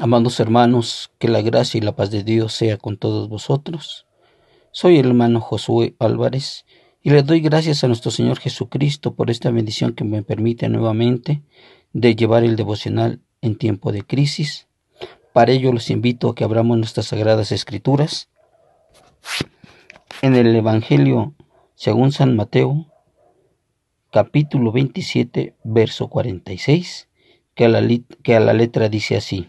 Amados hermanos, que la gracia y la paz de Dios sea con todos vosotros. Soy el hermano Josué Álvarez y le doy gracias a nuestro Señor Jesucristo por esta bendición que me permite nuevamente de llevar el devocional en tiempo de crisis. Para ello los invito a que abramos nuestras sagradas escrituras en el Evangelio según San Mateo, capítulo 27, verso 46, que a la, que a la letra dice así.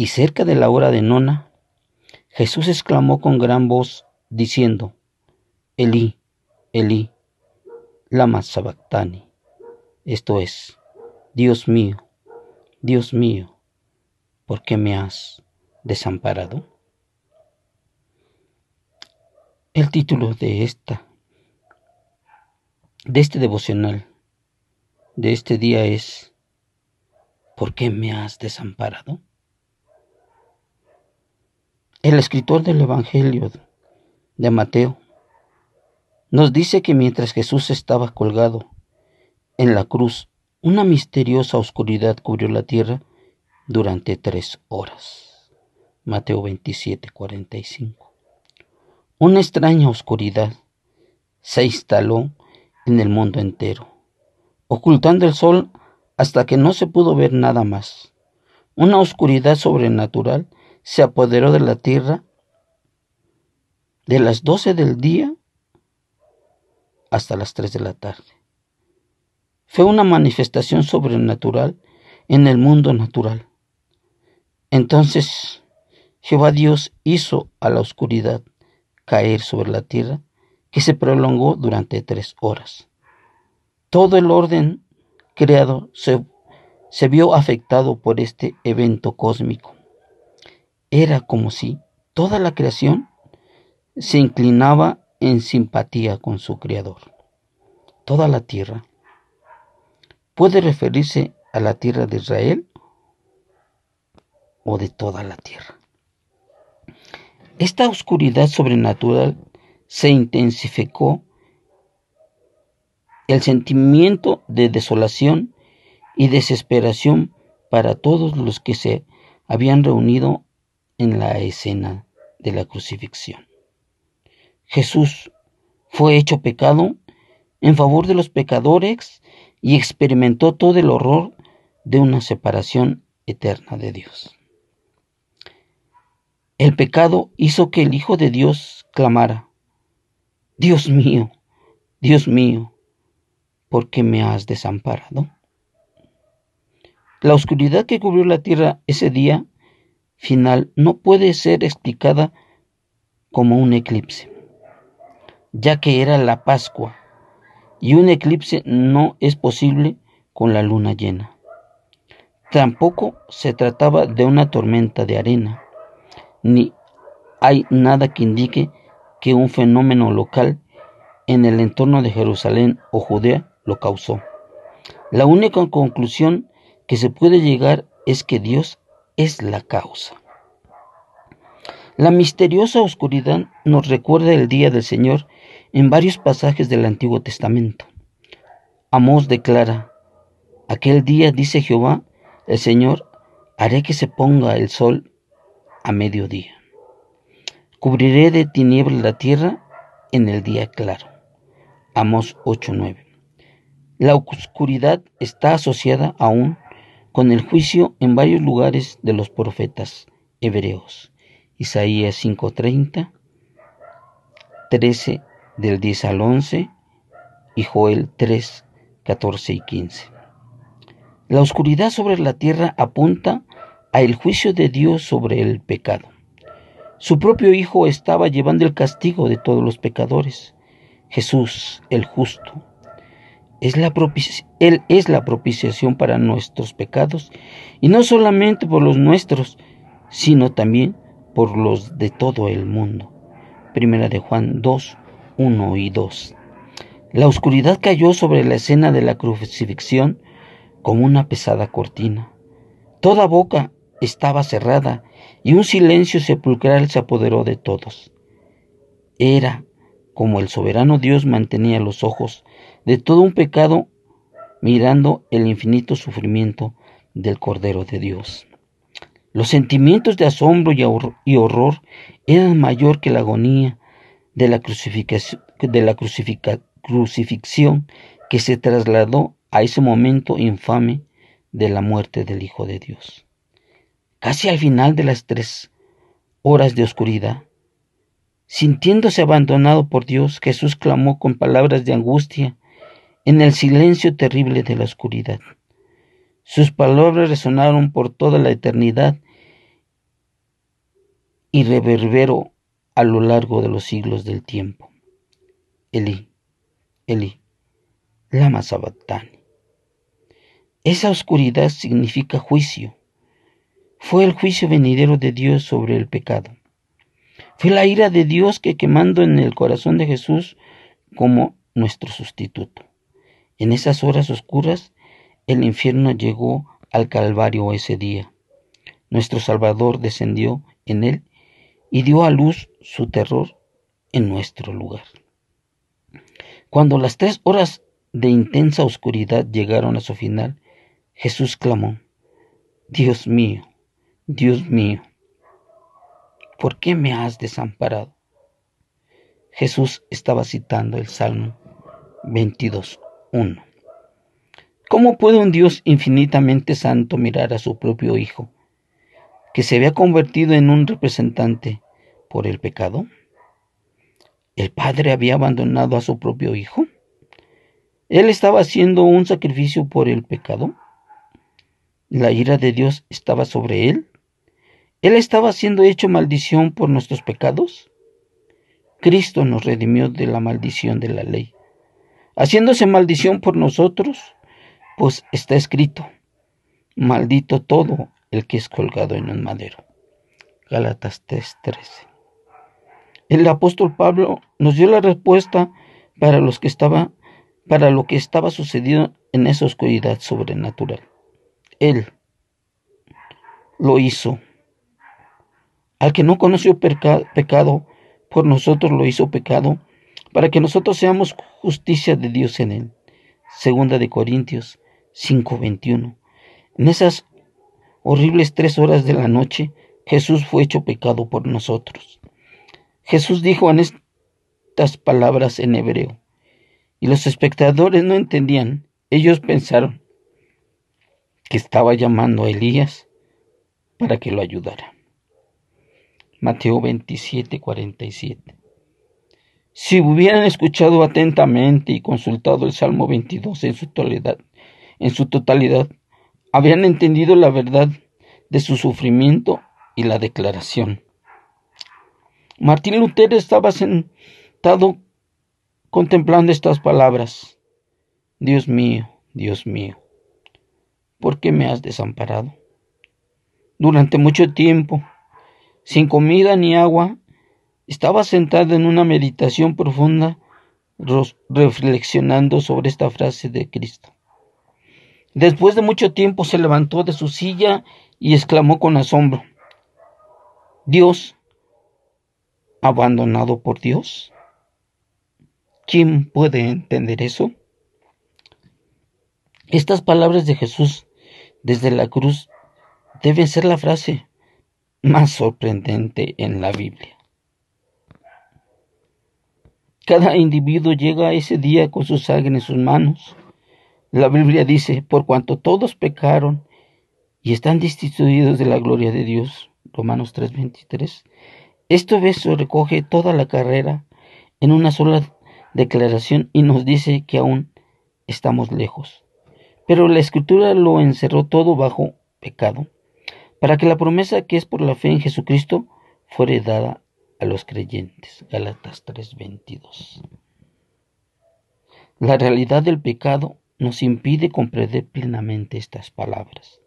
Y cerca de la hora de nona, Jesús exclamó con gran voz, diciendo, Elí, Elí, lama sabactani. Esto es, Dios mío, Dios mío, ¿por qué me has desamparado? El título de esta, de este devocional, de este día es, ¿por qué me has desamparado? El escritor del Evangelio de Mateo nos dice que mientras Jesús estaba colgado en la cruz, una misteriosa oscuridad cubrió la tierra durante tres horas. Mateo 27, 45. Una extraña oscuridad se instaló en el mundo entero, ocultando el sol hasta que no se pudo ver nada más. Una oscuridad sobrenatural se apoderó de la tierra de las doce del día hasta las tres de la tarde. Fue una manifestación sobrenatural en el mundo natural. Entonces Jehová Dios hizo a la oscuridad caer sobre la tierra que se prolongó durante tres horas. Todo el orden creado se, se vio afectado por este evento cósmico. Era como si toda la creación se inclinaba en simpatía con su Creador. Toda la tierra puede referirse a la tierra de Israel o de toda la tierra. Esta oscuridad sobrenatural se intensificó el sentimiento de desolación y desesperación para todos los que se habían reunido en la escena de la crucifixión. Jesús fue hecho pecado en favor de los pecadores y experimentó todo el horror de una separación eterna de Dios. El pecado hizo que el Hijo de Dios clamara, Dios mío, Dios mío, ¿por qué me has desamparado? La oscuridad que cubrió la tierra ese día final no puede ser explicada como un eclipse, ya que era la Pascua y un eclipse no es posible con la luna llena. Tampoco se trataba de una tormenta de arena, ni hay nada que indique que un fenómeno local en el entorno de Jerusalén o Judea lo causó. La única conclusión que se puede llegar es que Dios es la causa. La misteriosa oscuridad nos recuerda el día del Señor en varios pasajes del Antiguo Testamento. Amós declara, aquel día dice Jehová, el Señor, haré que se ponga el sol a mediodía. Cubriré de tinieblas la tierra en el día claro. Amós 8:9. La oscuridad está asociada aún con el juicio en varios lugares de los profetas hebreos. Isaías 5:30, 13 del 10 al 11 y Joel 3, 14 y 15. La oscuridad sobre la tierra apunta a el juicio de Dios sobre el pecado. Su propio Hijo estaba llevando el castigo de todos los pecadores. Jesús, el justo, es la Él es la propiciación para nuestros pecados, y no solamente por los nuestros, sino también por los de todo el mundo. Primera de Juan 2, 1 y 2. La oscuridad cayó sobre la escena de la crucifixión como una pesada cortina. Toda boca estaba cerrada y un silencio sepulcral se apoderó de todos. Era como el soberano Dios mantenía los ojos de todo un pecado mirando el infinito sufrimiento del Cordero de Dios. Los sentimientos de asombro y horror eran mayor que la agonía de la, de la crucifixión que se trasladó a ese momento infame de la muerte del Hijo de Dios. Casi al final de las tres horas de oscuridad, sintiéndose abandonado por Dios, Jesús clamó con palabras de angustia en el silencio terrible de la oscuridad. Sus palabras resonaron por toda la eternidad y reverberó a lo largo de los siglos del tiempo. Eli, Eli, lama sabachthani. Esa oscuridad significa juicio. Fue el juicio venidero de Dios sobre el pecado. Fue la ira de Dios que quemando en el corazón de Jesús como nuestro sustituto. En esas horas oscuras el infierno llegó al Calvario ese día. Nuestro Salvador descendió en él y dio a luz su terror en nuestro lugar. Cuando las tres horas de intensa oscuridad llegaron a su final, Jesús clamó, Dios mío, Dios mío, ¿por qué me has desamparado? Jesús estaba citando el Salmo 22.1. ¿Cómo puede un Dios infinitamente santo mirar a su propio Hijo, que se había convertido en un representante por el pecado? ¿El Padre había abandonado a su propio Hijo? ¿Él estaba haciendo un sacrificio por el pecado? ¿La ira de Dios estaba sobre él? ¿Él estaba siendo hecho maldición por nuestros pecados? Cristo nos redimió de la maldición de la ley, haciéndose maldición por nosotros pues está escrito, maldito todo el que es colgado en un madero. Gálatas 3:13. El apóstol Pablo nos dio la respuesta para los que estaba para lo que estaba sucediendo en esa oscuridad sobrenatural. Él lo hizo. Al que no conoció pecado, por nosotros lo hizo pecado, para que nosotros seamos justicia de Dios en él. Segunda de Corintios 5:21. En esas horribles tres horas de la noche, Jesús fue hecho pecado por nosotros. Jesús dijo en estas palabras en hebreo, y los espectadores no entendían. Ellos pensaron que estaba llamando a Elías para que lo ayudara. Mateo 27, 47. Si hubieran escuchado atentamente y consultado el Salmo 22 en su totalidad, en su totalidad, habían entendido la verdad de su sufrimiento y la declaración. Martín Lutero estaba sentado contemplando estas palabras. Dios mío, Dios mío, ¿por qué me has desamparado? Durante mucho tiempo, sin comida ni agua, estaba sentado en una meditación profunda, reflexionando sobre esta frase de Cristo. Después de mucho tiempo se levantó de su silla y exclamó con asombro, Dios, abandonado por Dios. ¿Quién puede entender eso? Estas palabras de Jesús desde la cruz deben ser la frase más sorprendente en la Biblia. Cada individuo llega a ese día con su sangre en sus manos la Biblia dice, por cuanto todos pecaron y están destituidos de la gloria de Dios. Romanos 3:23. Este verso recoge toda la carrera en una sola declaración y nos dice que aún estamos lejos. Pero la escritura lo encerró todo bajo pecado, para que la promesa que es por la fe en Jesucristo fuere dada a los creyentes. Galatas 3:22. La realidad del pecado nos impide comprender plenamente estas palabras.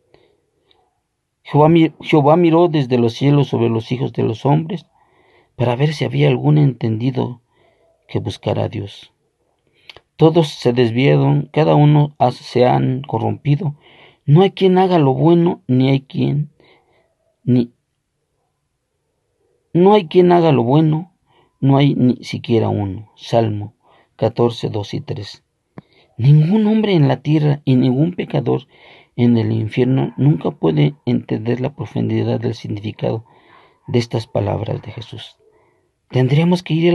Jehová, miró desde los cielos sobre los hijos de los hombres para ver si había algún entendido que buscara a Dios. Todos se desviaron, cada uno se han corrompido. No hay quien haga lo bueno, ni hay quien, ni, no hay quien haga lo bueno, no hay ni siquiera uno. Salmo 14, 2 y 3. Ningún hombre en la tierra y ningún pecador en el infierno nunca puede entender la profundidad del significado de estas palabras de Jesús. Tendríamos que ir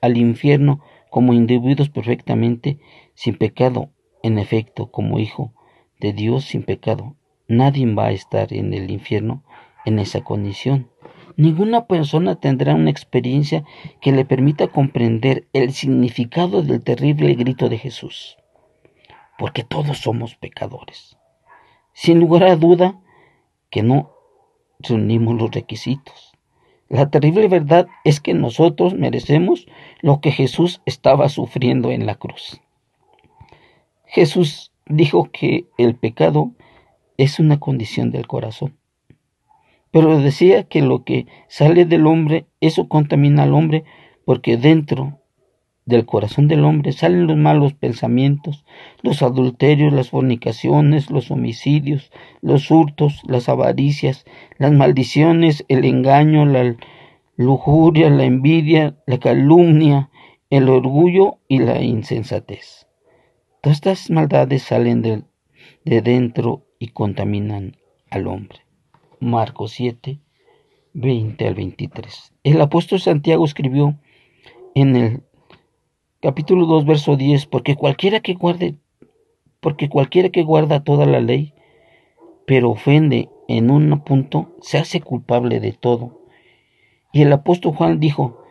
al, infierno como individuos perfectamente sin pecado, en efecto, como hijo de Dios sin pecado. Nadie va a estar en el infierno en esa condición. Ninguna persona tendrá una experiencia que le permita comprender el significado del terrible grito de Jesús, porque todos somos pecadores. Sin lugar a duda que no reunimos los requisitos. La terrible verdad es que nosotros merecemos lo que Jesús estaba sufriendo en la cruz. Jesús dijo que el pecado es una condición del corazón. Pero decía que lo que sale del hombre, eso contamina al hombre, porque dentro del corazón del hombre salen los malos pensamientos, los adulterios, las fornicaciones, los homicidios, los hurtos, las avaricias, las maldiciones, el engaño, la lujuria, la envidia, la calumnia, el orgullo y la insensatez. Todas estas maldades salen de, de dentro y contaminan al hombre. Marcos 7, 20 al 23. El apóstol Santiago escribió en el capítulo 2, verso 10, porque cualquiera que guarde, porque cualquiera que guarda toda la ley, pero ofende en un punto, se hace culpable de todo. Y el apóstol Juan dijo,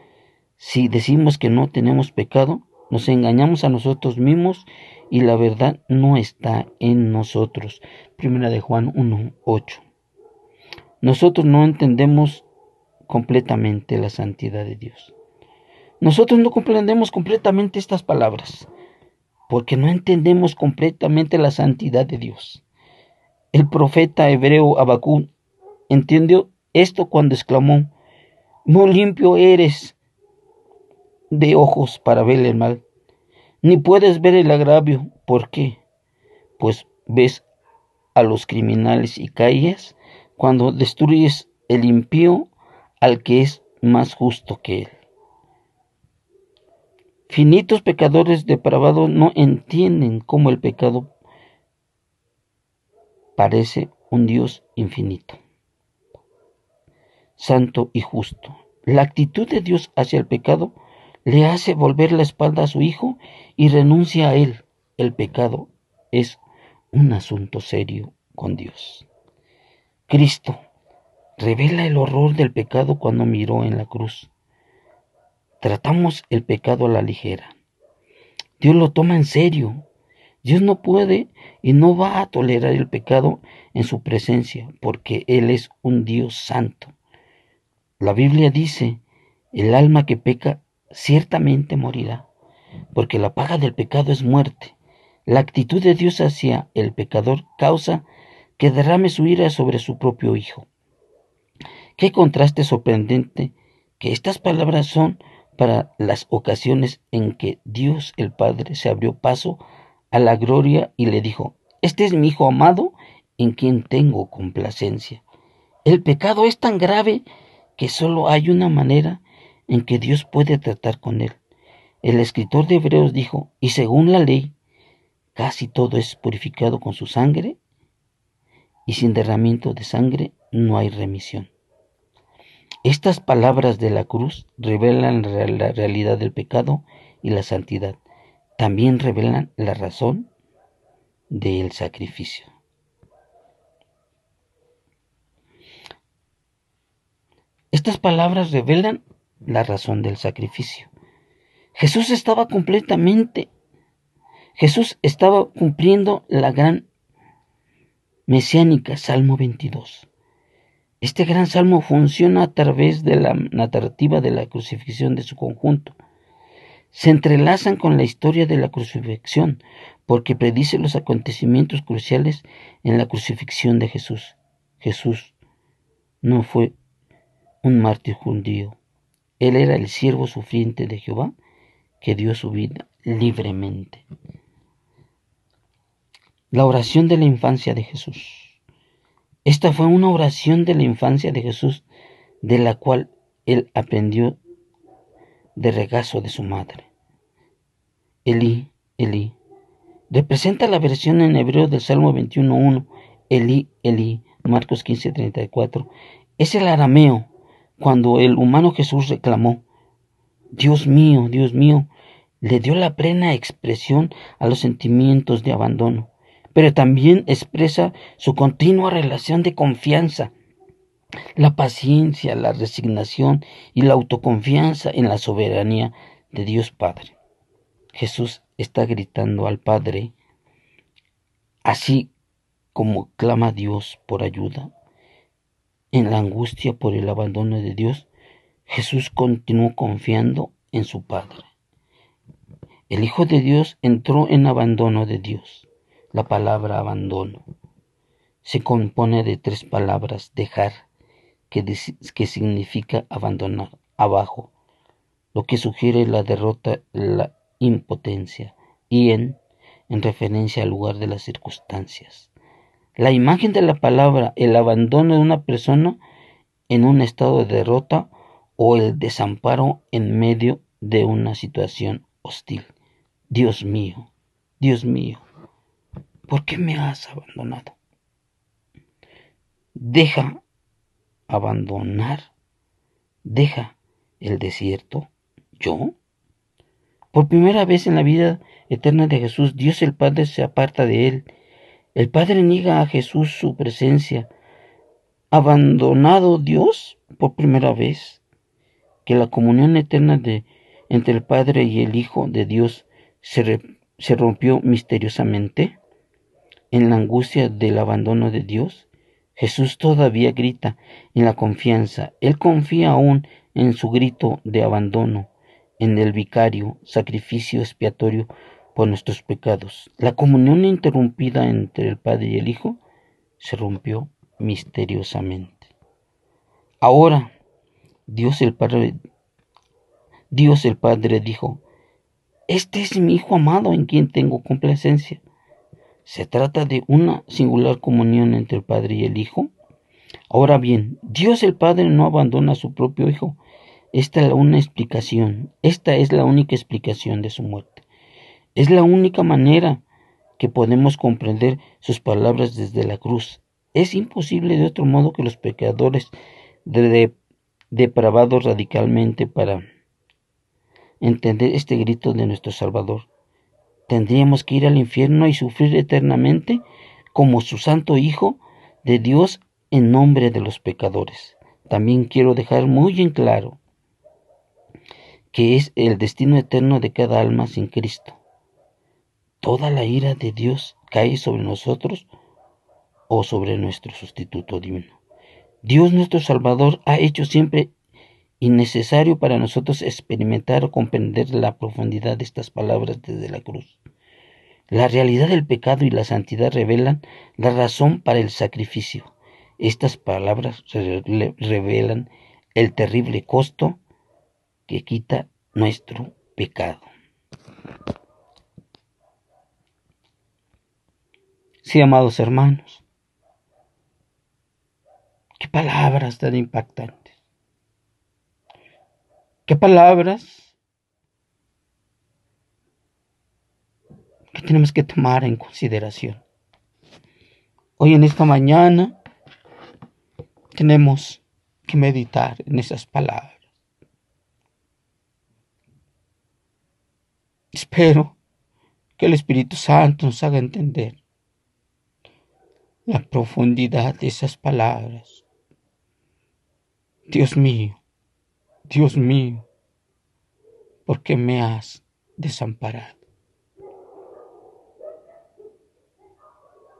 si decimos que no tenemos pecado, nos engañamos a nosotros mismos y la verdad no está en nosotros. Primera de Juan 1, 8. Nosotros no entendemos completamente la santidad de Dios. Nosotros no comprendemos completamente estas palabras, porque no entendemos completamente la santidad de Dios. El profeta hebreo Abacú entendió esto cuando exclamó, no limpio eres de ojos para ver el mal, ni puedes ver el agravio. ¿Por qué? Pues ves a los criminales y calles cuando destruyes el impío al que es más justo que él. Finitos pecadores depravados no entienden cómo el pecado parece un Dios infinito, santo y justo. La actitud de Dios hacia el pecado le hace volver la espalda a su Hijo y renuncia a él. El pecado es un asunto serio con Dios. Cristo revela el horror del pecado cuando miró en la cruz. Tratamos el pecado a la ligera. Dios lo toma en serio. Dios no puede y no va a tolerar el pecado en su presencia porque Él es un Dios santo. La Biblia dice, el alma que peca ciertamente morirá, porque la paga del pecado es muerte. La actitud de Dios hacia el pecador causa que derrame su ira sobre su propio Hijo. Qué contraste sorprendente que estas palabras son para las ocasiones en que Dios el Padre se abrió paso a la gloria y le dijo, Este es mi Hijo amado en quien tengo complacencia. El pecado es tan grave que solo hay una manera en que Dios puede tratar con él. El escritor de Hebreos dijo, y según la ley, casi todo es purificado con su sangre, y sin derramamiento de sangre no hay remisión. Estas palabras de la cruz revelan la realidad del pecado y la santidad. También revelan la razón del sacrificio. Estas palabras revelan la razón del sacrificio. Jesús estaba completamente, Jesús estaba cumpliendo la gran mesiánica, Salmo 22. Este gran salmo funciona a través de la narrativa de la crucifixión de su conjunto. Se entrelazan con la historia de la crucifixión porque predice los acontecimientos cruciales en la crucifixión de Jesús. Jesús no fue un mártir judío. Él era el siervo sufriente de Jehová que dio su vida libremente. La oración de la infancia de Jesús. Esta fue una oración de la infancia de Jesús de la cual él aprendió de regazo de su madre. Elí, Elí, representa la versión en hebreo del Salmo 21.1 Eli, Eli, Marcos 15, 34, es el arameo cuando el humano Jesús reclamó, Dios mío, Dios mío, le dio la plena expresión a los sentimientos de abandono, pero también expresa su continua relación de confianza, la paciencia, la resignación y la autoconfianza en la soberanía de Dios Padre. Jesús está gritando al Padre, así como clama Dios por ayuda. En la angustia por el abandono de Dios, Jesús continuó confiando en su Padre. El Hijo de Dios entró en abandono de Dios. La palabra abandono se compone de tres palabras, dejar, que, que significa abandonar, abajo, lo que sugiere la derrota, la impotencia, y en, en referencia al lugar de las circunstancias. La imagen de la palabra, el abandono de una persona en un estado de derrota o el desamparo en medio de una situación hostil. Dios mío, Dios mío, ¿por qué me has abandonado? Deja abandonar, deja el desierto, yo. Por primera vez en la vida eterna de Jesús, Dios el Padre se aparta de él. El Padre niega a Jesús su presencia. Abandonado Dios por primera vez, que la comunión eterna de, entre el Padre y el Hijo de Dios se, rompió misteriosamente en la angustia del abandono de Dios. Jesús todavía grita en la confianza. Él confía aún en su grito de abandono, en el vicario, sacrificio expiatorio por nuestros pecados. La comunión interrumpida entre el Padre y el Hijo se rompió misteriosamente. Ahora, Dios el Padre, Dios el Padre dijo, este es mi Hijo amado en quien tengo complacencia. Se trata de una singular comunión entre el Padre y el Hijo. Ahora bien, Dios el Padre no abandona a su propio Hijo. Esta es la una explicación. Esta es la única explicación de su muerte. Es la única manera que podemos comprender sus palabras desde la cruz. Es imposible de otro modo que los pecadores depravados radicalmente para entender este grito de nuestro Salvador. Tendríamos que ir al infierno y sufrir eternamente como su santo Hijo de Dios en nombre de los pecadores. También quiero dejar muy en claro que es el destino eterno de cada alma sin Cristo. Toda la ira de Dios cae sobre nosotros o sobre nuestro sustituto divino. Dios nuestro Salvador ha hecho siempre innecesario para nosotros experimentar o comprender la profundidad de estas palabras desde la cruz. La realidad del pecado y la santidad revelan la razón para el sacrificio. Estas palabras revelan el terrible costo que quita nuestro pecado. Sí, amados hermanos, qué palabras tan impactantes. ¿Qué palabras que tenemos que tomar en consideración? Hoy en esta mañana tenemos que meditar en esas palabras. Espero que el Espíritu Santo nos haga entender la profundidad de esas palabras. Dios mío, Dios mío, ¿por qué me has desamparado?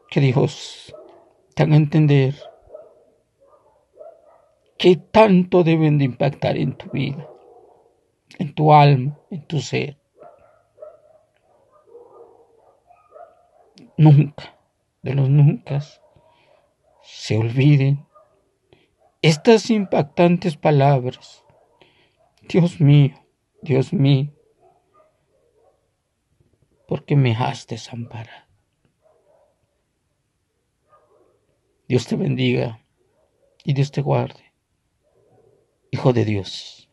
Que Dios te haga entender qué tanto deben de impactar en tu vida, en tu alma, en tu ser. Nunca, de los nunca, se olviden estas impactantes palabras Dios mío, Dios mío, ¿por qué me has desamparado? Dios te bendiga y Dios te guarde. Hijo de Dios.